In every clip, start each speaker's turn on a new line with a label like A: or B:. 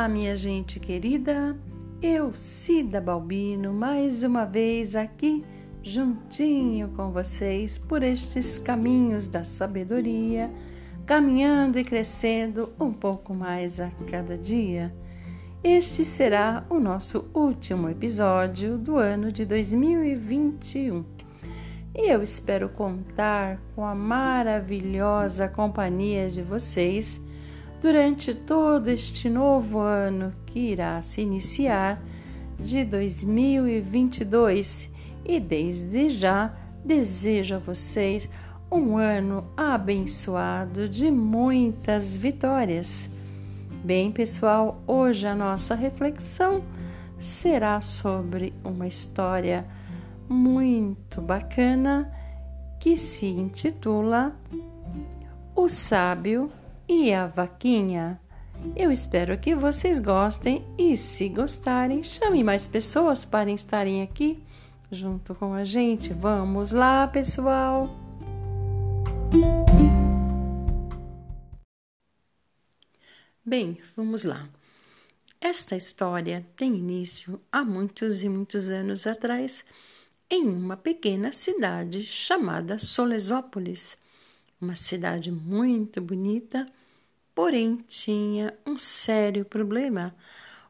A: Olá, minha gente querida. Eu, Cida Balbino, mais uma vez aqui juntinho com vocês por estes caminhos da sabedoria, caminhando e crescendo um pouco mais a cada dia. Este será o nosso último episódio do ano de 2021. E eu espero contar com a maravilhosa companhia de vocês durante todo este novo ano que irá se iniciar de 2022 e desde já desejo a vocês um ano abençoado de muitas vitórias. Bem, pessoal, hoje a nossa reflexão será sobre uma história muito bacana que se intitula O Sábio e a Vaquinha. Eu espero que vocês gostem e, se gostarem, chame mais pessoas para estarem aqui junto com a gente. Vamos lá, pessoal! Bem, vamos lá. Esta história tem início há muitos e muitos anos atrás, em uma pequena cidade chamada Solesópolis, uma cidade muito bonita, porém tinha um sério problema.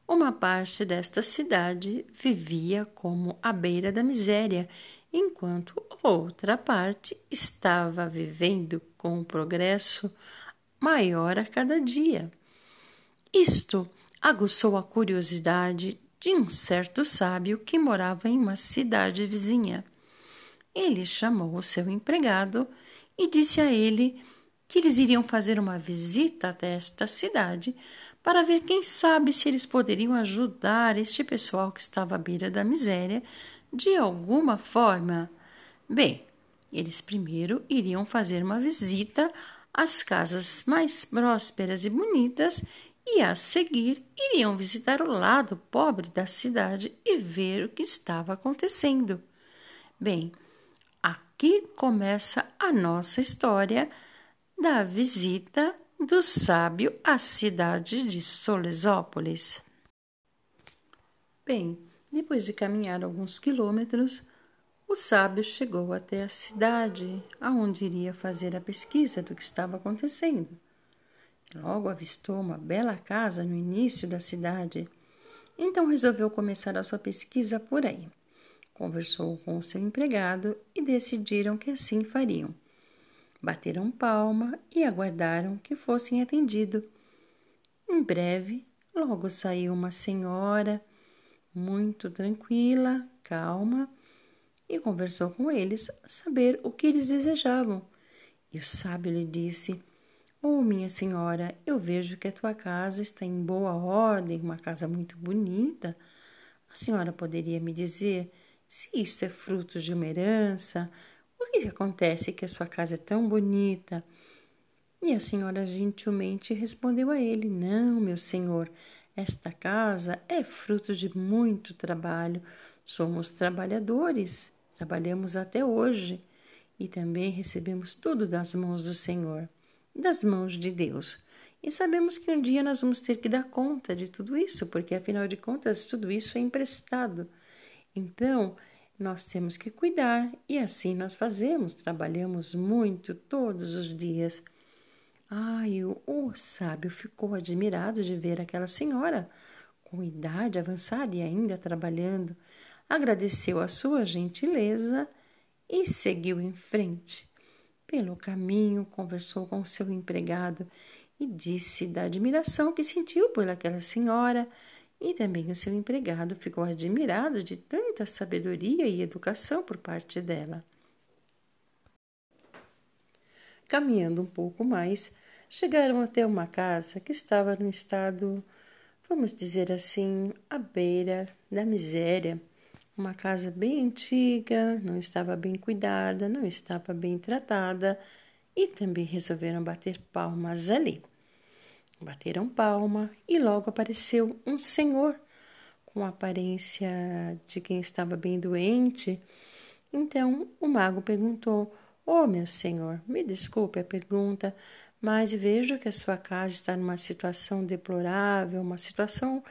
A: Uma parte desta cidade vivia como à beira da miséria, enquanto outra parte estava vivendo com um progresso maior a cada dia. Isto aguçou a curiosidade de um certo sábio que morava em uma cidade vizinha. Ele chamou o seu empregado e disse a ele que eles iriam fazer uma visita até esta cidade para ver quem sabe se eles poderiam ajudar este pessoal que estava à beira da miséria de alguma forma. Bem, eles primeiro iriam fazer uma visita às casas mais prósperas e bonitas e a seguir iriam visitar o lado pobre da cidade e ver o que estava acontecendo. Bem, aqui começa a nossa história da visita do sábio à cidade de Solesópolis. Bem, depois de caminhar alguns quilômetros, o sábio chegou até a cidade, aonde iria fazer a pesquisa do que estava acontecendo. Logo avistou uma bela casa no início da cidade. Então resolveu começar a sua pesquisa por aí. Conversou com o seu empregado e decidiram que assim fariam. Bateram palma e aguardaram que fossem atendidos. Em breve, logo saiu uma senhora, muito tranquila, calma, e conversou com eles, saber o que eles desejavam. E o sábio lhe disse: Oh, minha senhora, eu vejo que a tua casa está em boa ordem, uma casa muito bonita. A senhora poderia me dizer se isso é fruto de uma herança? O que acontece que a sua casa é tão bonita? E a senhora gentilmente respondeu a ele: Não, meu senhor, esta casa é fruto de muito trabalho. Somos trabalhadores, trabalhamos até hoje e também recebemos tudo das mãos do Senhor das mãos de Deus. E sabemos que um dia nós vamos ter que dar conta de tudo isso, porque afinal de contas tudo isso é emprestado. Então, nós temos que cuidar e assim nós fazemos, trabalhamos muito todos os dias. Ai, o, o sábio ficou admirado de ver aquela senhora com idade avançada e ainda trabalhando. Agradeceu a sua gentileza e seguiu em frente. Pelo caminho, conversou com seu empregado e disse da admiração que sentiu por aquela senhora, e também o seu empregado ficou admirado de tanta sabedoria e educação por parte dela. Caminhando um pouco mais, chegaram até uma casa que estava num estado, vamos dizer assim, à beira da miséria uma casa bem antiga, não estava bem cuidada, não estava bem tratada e também resolveram bater palmas ali. Bateram palma e logo apareceu um senhor com a aparência de quem estava bem doente. Então o mago perguntou: Oh, meu senhor, me desculpe a pergunta, mas vejo que a sua casa está numa situação deplorável, uma situação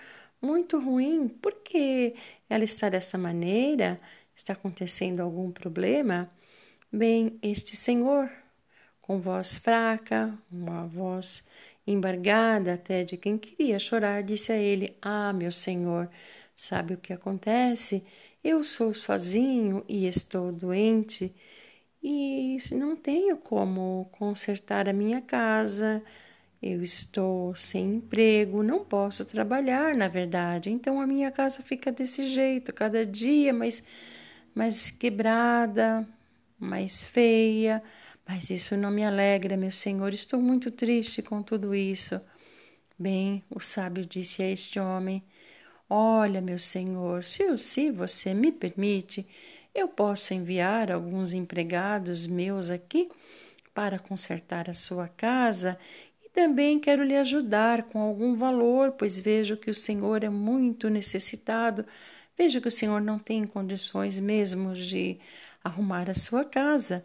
A: muito ruim. Por que ela está dessa maneira? Está acontecendo algum problema? Bem, este senhor, com voz fraca, uma voz embargada até de quem queria chorar, disse a ele: Ah, meu senhor, sabe o que acontece? Eu sou sozinho e estou doente e não tenho como consertar a minha casa. Eu estou sem emprego, não posso trabalhar, na verdade. Então a minha casa fica desse jeito, cada dia mais, mais quebrada, mais feia. Mas isso não me alegra, meu senhor. Estou muito triste com tudo isso. Bem, o sábio disse a este homem: Olha, meu senhor, se, se você me permite, eu posso enviar alguns empregados meus aqui para consertar a sua casa e também quero lhe ajudar com algum valor, pois vejo que o senhor é muito necessitado. Vejo que o senhor não tem condições mesmo de arrumar a sua casa.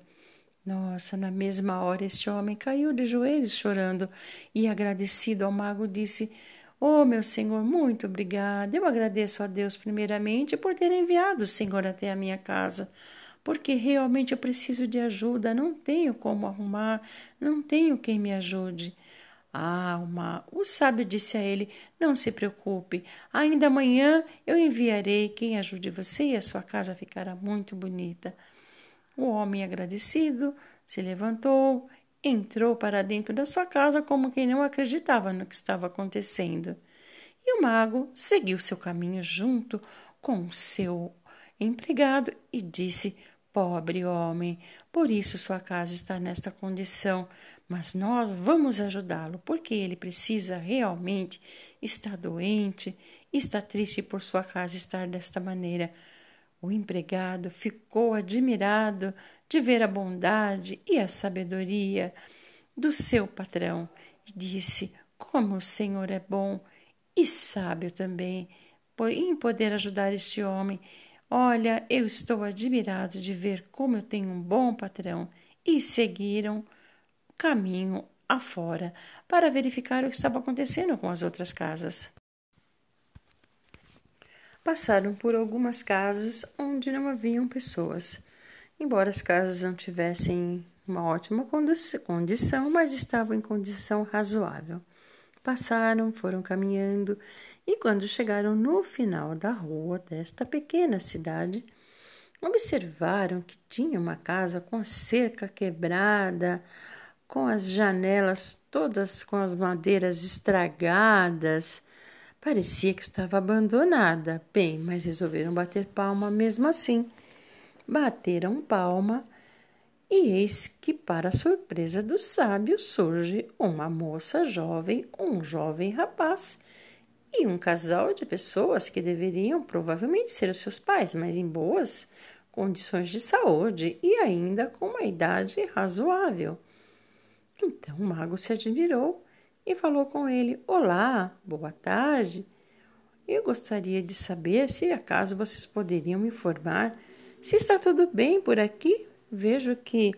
A: Nossa, na mesma hora este homem caiu de joelhos chorando e agradecido ao mago disse: Oh, meu Senhor, muito obrigada. Eu agradeço a Deus primeiramente por ter enviado o Senhor até a minha casa, porque realmente eu preciso de ajuda, não tenho como arrumar, não tenho quem me ajude. Ah, uma... o sábio disse a ele: Não se preocupe, ainda amanhã eu enviarei quem ajude você e a sua casa ficará muito bonita. O homem agradecido se levantou entrou para dentro da sua casa como quem não acreditava no que estava acontecendo. E o mago seguiu seu caminho junto com seu empregado e disse: Pobre homem, por isso sua casa está nesta condição, mas nós vamos ajudá-lo, porque ele precisa realmente estar doente, está triste por sua casa estar desta maneira. O empregado ficou admirado de ver a bondade e a sabedoria do seu patrão e disse: Como o Senhor é bom e sábio também em poder ajudar este homem. Olha, eu estou admirado de ver como eu tenho um bom patrão. E seguiram caminho afora para verificar o que estava acontecendo com as outras casas. Passaram por algumas casas onde não haviam pessoas. Embora as casas não tivessem uma ótima condição, mas estavam em condição razoável. Passaram, foram caminhando e, quando chegaram no final da rua desta pequena cidade, observaram que tinha uma casa com a cerca quebrada, com as janelas todas com as madeiras estragadas Parecia que estava abandonada. Bem, mas resolveram bater palma mesmo assim. Bateram palma e eis que, para surpresa do sábio, surge uma moça jovem, um jovem rapaz e um casal de pessoas que deveriam provavelmente ser os seus pais, mas em boas condições de saúde e ainda com uma idade razoável. Então o mago se admirou e falou com ele: Olá, boa tarde. Eu gostaria de saber se acaso vocês poderiam me informar se está tudo bem por aqui. Vejo que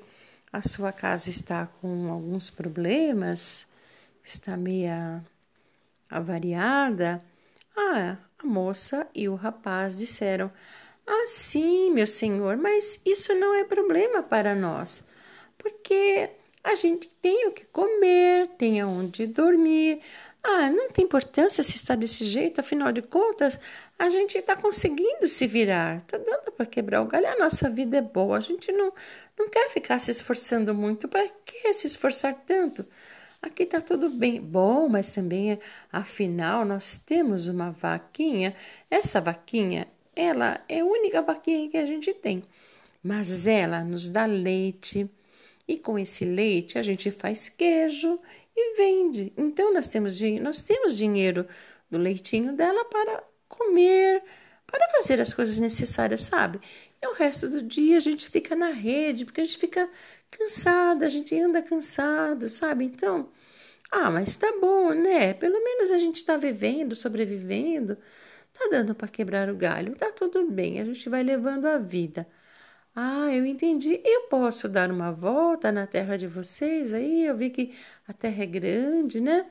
A: a sua casa está com alguns problemas, está meia avariada. Ah, a moça e o rapaz disseram: Ah, sim, meu senhor, mas isso não é problema para nós, porque a gente tem o que comer, tem aonde dormir. Ah, não tem importância se está desse jeito, afinal de contas, a gente está conseguindo se virar, está dando para quebrar o galho. A nossa vida é boa, a gente não, não quer ficar se esforçando muito. Para que se esforçar tanto? Aqui está tudo bem. Bom, mas também, afinal, nós temos uma vaquinha. Essa vaquinha, ela é a única vaquinha que a gente tem. Mas ela nos dá leite, e com esse leite a gente faz queijo e vende. Então nós temos, nós temos dinheiro do leitinho dela para comer, para fazer as coisas necessárias, sabe? E o resto do dia a gente fica na rede, porque a gente fica cansada, a gente anda cansado, sabe? Então, ah, mas tá bom, né? Pelo menos a gente está vivendo, sobrevivendo, tá dando para quebrar o galho, tá tudo bem, a gente vai levando a vida. Ah, eu entendi. Eu posso dar uma volta na terra de vocês aí? Eu vi que a terra é grande, né?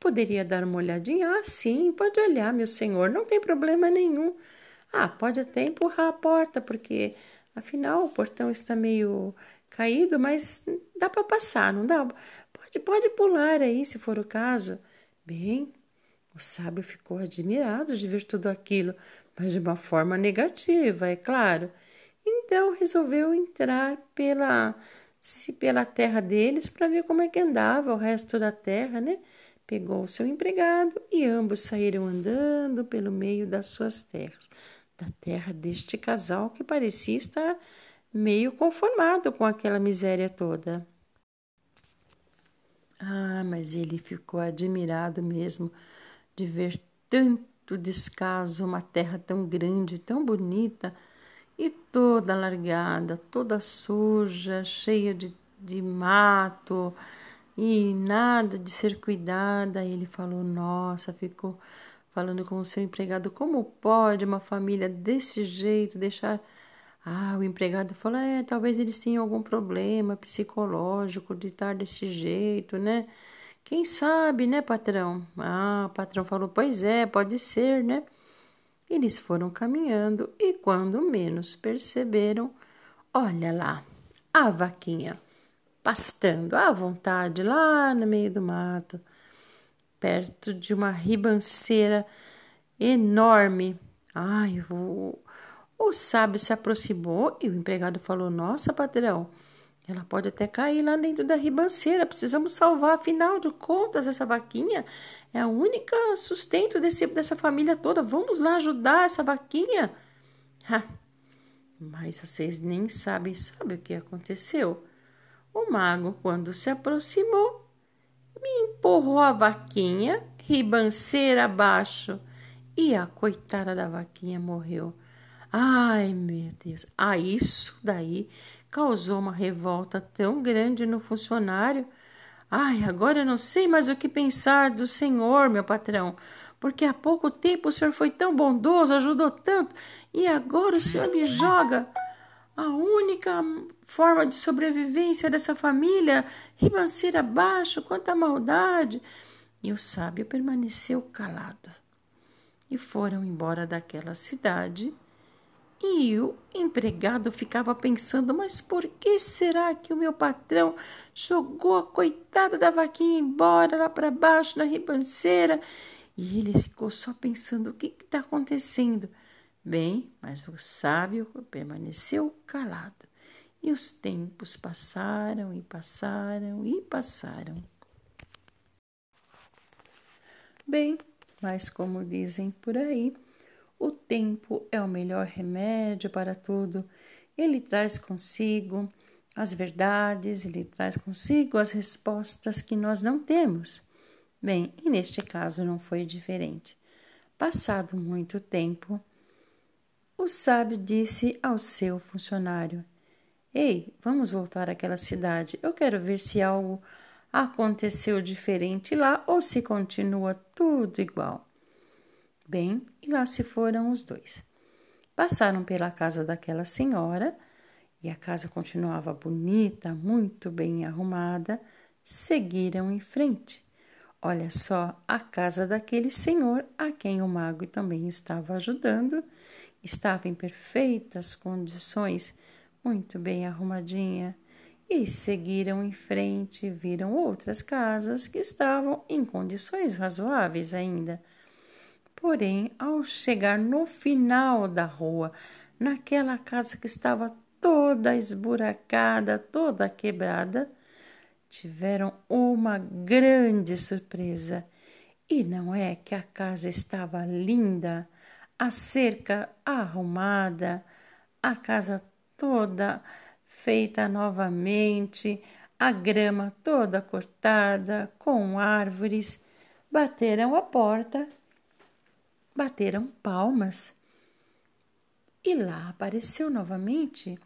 A: Poderia dar uma olhadinha? Ah, sim, pode olhar, meu senhor, não tem problema nenhum. Ah, pode até empurrar a porta, porque afinal o portão está meio caído, mas dá para passar, não dá? Pode, pode pular aí, se for o caso. Bem, o sábio ficou admirado de ver tudo aquilo, mas de uma forma negativa, é claro. Então resolveu entrar pela pela terra deles para ver como é que andava o resto da terra, né? pegou o seu empregado e ambos saíram andando pelo meio das suas terras, da terra deste casal que parecia estar meio conformado com aquela miséria toda. Ah, mas ele ficou admirado mesmo de ver tanto descaso, uma terra tão grande, tão bonita e toda largada, toda suja, cheia de, de mato, e nada de ser cuidada. Ele falou: Nossa, ficou falando com o seu empregado: Como pode uma família desse jeito deixar. Ah, o empregado falou: É, talvez eles tenham algum problema psicológico de estar desse jeito, né? Quem sabe, né, patrão? Ah, o patrão falou: Pois é, pode ser, né? Eles foram caminhando e, quando menos perceberam, olha lá, a vaquinha pastando à vontade lá no meio do mato, perto de uma ribanceira enorme. Ai, o, o sábio se aproximou e o empregado falou: Nossa, patrão, ela pode até cair lá dentro da ribanceira. Precisamos salvar, afinal de contas, essa vaquinha é a única sustento desse, dessa família toda. Vamos lá ajudar essa vaquinha. Ha, mas vocês nem sabem, sabe o que aconteceu? O mago, quando se aproximou, me empurrou a vaquinha, ribanceira abaixo, e a coitada da vaquinha morreu. Ai, meu Deus! Ah, isso daí causou uma revolta tão grande no funcionário. Ai, agora eu não sei mais o que pensar do senhor, meu patrão, porque há pouco tempo o senhor foi tão bondoso, ajudou tanto, e agora o senhor me joga a única forma de sobrevivência dessa família, ribanceira abaixo, quanta maldade. E o sábio permaneceu calado. E foram embora daquela cidade. E o empregado ficava pensando: mas por que será que o meu patrão jogou a coitada da vaquinha embora lá para baixo na ribanceira? E ele ficou só pensando: o que está acontecendo? Bem, mas o sábio permaneceu calado, e os tempos passaram e passaram e passaram. Bem, mas como dizem por aí, o tempo é o melhor remédio para tudo. Ele traz consigo as verdades, ele traz consigo as respostas que nós não temos. Bem, e neste caso não foi diferente. Passado muito tempo, o sábio disse ao seu funcionário: Ei, vamos voltar àquela cidade. Eu quero ver se algo aconteceu diferente lá ou se continua tudo igual. Bem, e lá se foram os dois. Passaram pela casa daquela senhora e a casa continuava bonita, muito bem arrumada. Seguiram em frente. Olha só, a casa daquele senhor a quem o mago também estava ajudando estava em perfeitas condições, muito bem arrumadinha, e seguiram em frente viram outras casas que estavam em condições razoáveis ainda. Porém, ao chegar no final da rua, naquela casa que estava toda esburacada, toda quebrada, tiveram uma grande surpresa. E não é que a casa estava linda, a cerca arrumada, a casa toda feita novamente, a grama toda cortada, com árvores. Bateram a porta, bateram palmas. E lá apareceu novamente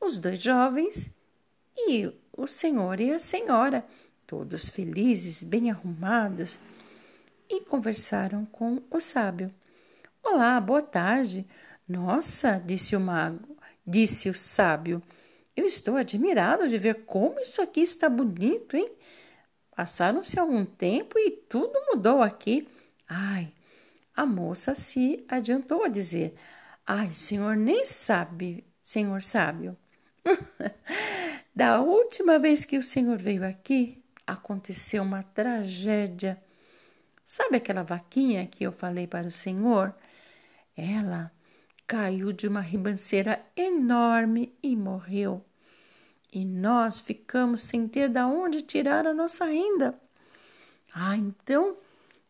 A: os dois jovens e o senhor e a senhora, todos felizes, bem arrumados, e conversaram com o sábio. Olá, boa tarde. Nossa, disse o mago, disse o sábio. Eu estou admirado de ver como isso aqui está bonito, hein? Passaram-se algum tempo e tudo mudou aqui. Ai, a moça se adiantou a dizer: Ai, senhor nem sabe, senhor sábio. da última vez que o senhor veio aqui, aconteceu uma tragédia. Sabe aquela vaquinha que eu falei para o senhor? Ela caiu de uma ribanceira enorme e morreu. E nós ficamos sem ter de onde tirar a nossa renda. Ah, então,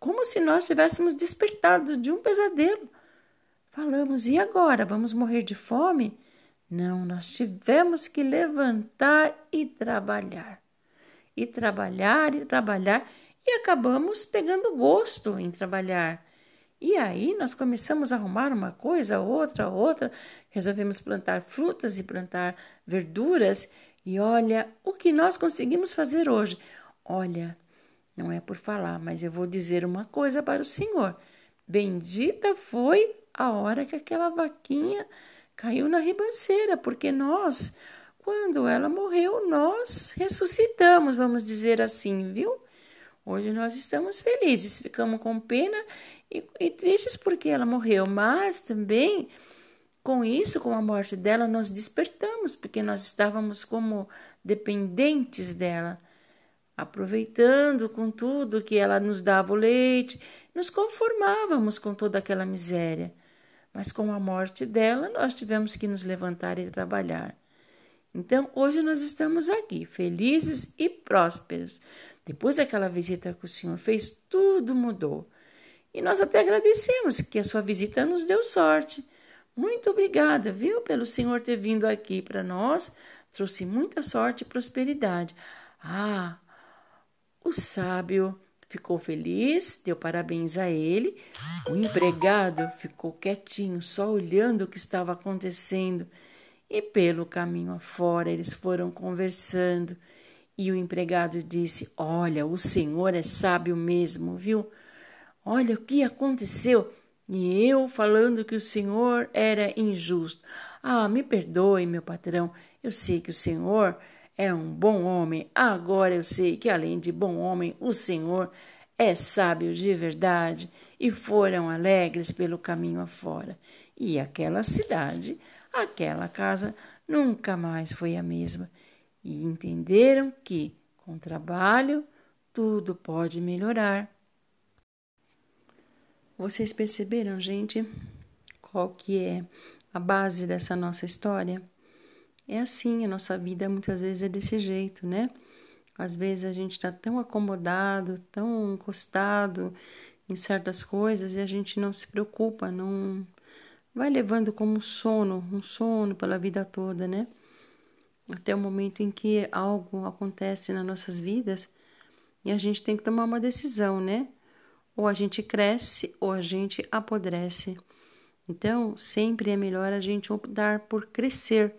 A: como se nós tivéssemos despertado de um pesadelo. Falamos, e agora? Vamos morrer de fome? Não, nós tivemos que levantar e trabalhar. E trabalhar e trabalhar, e acabamos pegando gosto em trabalhar. E aí nós começamos a arrumar uma coisa, outra, outra, resolvemos plantar frutas e plantar verduras, e olha o que nós conseguimos fazer hoje. Olha, não é por falar, mas eu vou dizer uma coisa para o Senhor. Bendita foi a hora que aquela vaquinha caiu na ribanceira, porque nós, quando ela morreu, nós ressuscitamos, vamos dizer assim, viu? Hoje nós estamos felizes, ficamos com pena e, e tristes porque ela morreu, mas também com isso, com a morte dela, nós despertamos, porque nós estávamos como dependentes dela, aproveitando com tudo que ela nos dava o leite, nos conformávamos com toda aquela miséria. Mas com a morte dela, nós tivemos que nos levantar e trabalhar. Então, hoje nós estamos aqui, felizes e prósperos. Depois daquela visita que o Senhor fez, tudo mudou. E nós até agradecemos que a sua visita nos deu sorte. Muito obrigada, viu, pelo Senhor ter vindo aqui para nós. Trouxe muita sorte e prosperidade. Ah, o sábio ficou feliz, deu parabéns a ele. O empregado ficou quietinho, só olhando o que estava acontecendo. E pelo caminho afora eles foram conversando. E o empregado disse: Olha, o senhor é sábio mesmo, viu? Olha o que aconteceu. E eu falando que o senhor era injusto. Ah, me perdoe, meu patrão. Eu sei que o senhor é um bom homem. Agora eu sei que, além de bom homem, o senhor é sábio de verdade. E foram alegres pelo caminho afora. E aquela cidade, aquela casa, nunca mais foi a mesma. E entenderam que, com trabalho, tudo pode melhorar. Vocês perceberam, gente, qual que é a base dessa nossa história? É assim, a nossa vida muitas vezes é desse jeito, né? Às vezes a gente está tão acomodado, tão encostado em certas coisas e a gente não se preocupa, não vai levando como um sono, um sono pela vida toda, né? Até o momento em que algo acontece nas nossas vidas e a gente tem que tomar uma decisão, né? Ou a gente cresce ou a gente apodrece. Então, sempre é melhor a gente optar por crescer.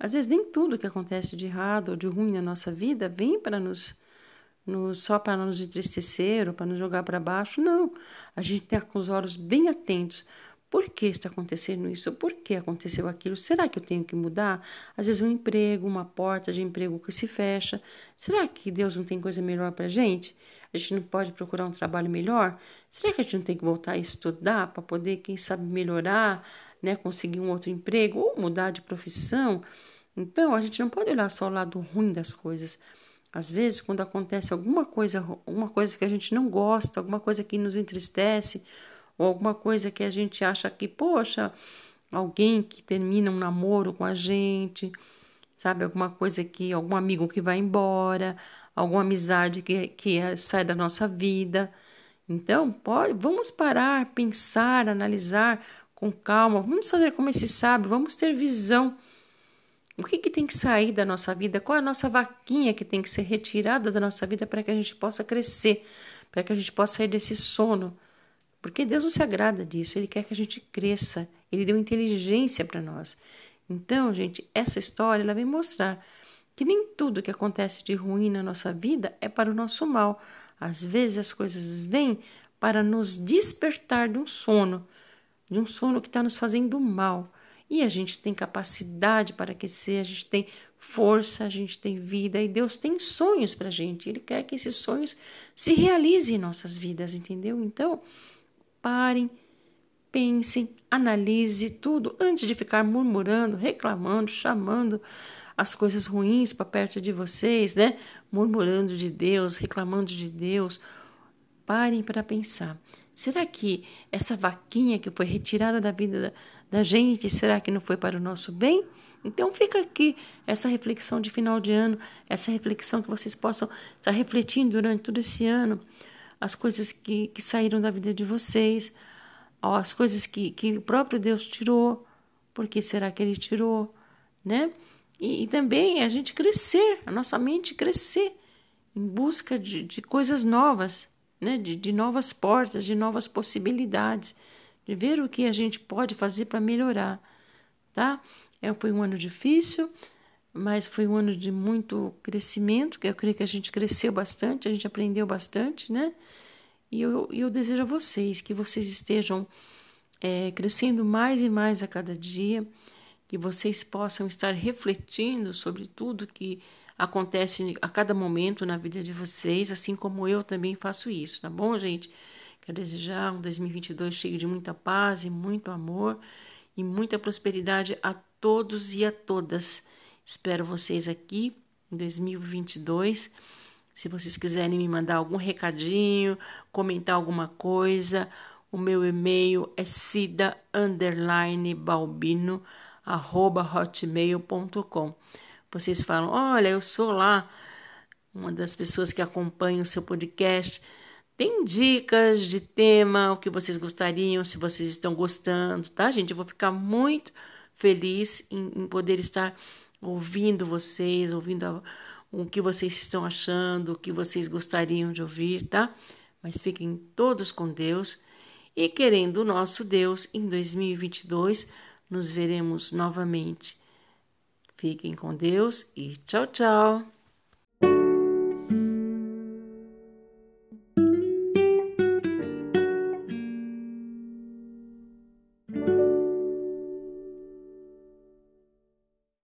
A: Às vezes, nem tudo que acontece de errado ou de ruim na nossa vida vem para nos, nos só para nos entristecer ou para nos jogar para baixo. Não. A gente tem que com os olhos bem atentos por que está acontecendo isso? Por que aconteceu aquilo? Será que eu tenho que mudar? Às vezes um emprego, uma porta de emprego que se fecha. Será que Deus não tem coisa melhor para a gente? A gente não pode procurar um trabalho melhor? Será que a gente não tem que voltar a estudar para poder, quem sabe, melhorar, né? conseguir um outro emprego ou mudar de profissão? Então, a gente não pode olhar só o lado ruim das coisas. Às vezes, quando acontece alguma coisa, alguma coisa que a gente não gosta, alguma coisa que nos entristece, ou alguma coisa que a gente acha que, poxa, alguém que termina um namoro com a gente, sabe? Alguma coisa que, algum amigo que vai embora, alguma amizade que, que é, sai da nossa vida. Então, pode, vamos parar, pensar, analisar com calma, vamos fazer como esse sábio, vamos ter visão. O que, que tem que sair da nossa vida? Qual é a nossa vaquinha que tem que ser retirada da nossa vida para que a gente possa crescer, para que a gente possa sair desse sono? Porque Deus não se agrada disso, Ele quer que a gente cresça, Ele deu inteligência para nós. Então, gente, essa história ela vem mostrar que nem tudo que acontece de ruim na nossa vida é para o nosso mal. Às vezes as coisas vêm para nos despertar de um sono, de um sono que está nos fazendo mal. E a gente tem capacidade para aquecer, a gente tem força, a gente tem vida e Deus tem sonhos para a gente. Ele quer que esses sonhos se realizem em nossas vidas, entendeu? Então, parem, pensem, analise tudo antes de ficar murmurando, reclamando, chamando as coisas ruins para perto de vocês, né? Murmurando de Deus, reclamando de Deus. Parem para pensar. Será que essa vaquinha que foi retirada da vida da, da gente, será que não foi para o nosso bem? Então fica aqui essa reflexão de final de ano, essa reflexão que vocês possam estar refletindo durante todo esse ano, as coisas que, que saíram da vida de vocês, as coisas que, que o próprio Deus tirou, por que será que Ele tirou, né? E, e também a gente crescer, a nossa mente crescer em busca de, de coisas novas, né? de, de novas portas, de novas possibilidades, de ver o que a gente pode fazer para melhorar, tá? É, foi um ano difícil, mas foi um ano de muito crescimento, que eu creio que a gente cresceu bastante, a gente aprendeu bastante, né? E eu, eu desejo a vocês que vocês estejam é, crescendo mais e mais a cada dia, que vocês possam estar refletindo sobre tudo que acontece a cada momento na vida de vocês, assim como eu também faço isso, tá bom, gente? Quero desejar um 2022 cheio de muita paz e muito amor e muita prosperidade a todos e a todas. Espero vocês aqui em 2022. Se vocês quiserem me mandar algum recadinho, comentar alguma coisa, o meu e-mail é sida_balbino@hotmail.com. Vocês falam: "Olha, eu sou lá uma das pessoas que acompanham o seu podcast. Tem dicas de tema, o que vocês gostariam, se vocês estão gostando, tá, gente? Eu vou ficar muito feliz em, em poder estar ouvindo vocês, ouvindo a, o que vocês estão achando, o que vocês gostariam de ouvir, tá? Mas fiquem todos com Deus e querendo o nosso Deus, em 2022 nos veremos novamente. Fiquem com Deus e tchau, tchau!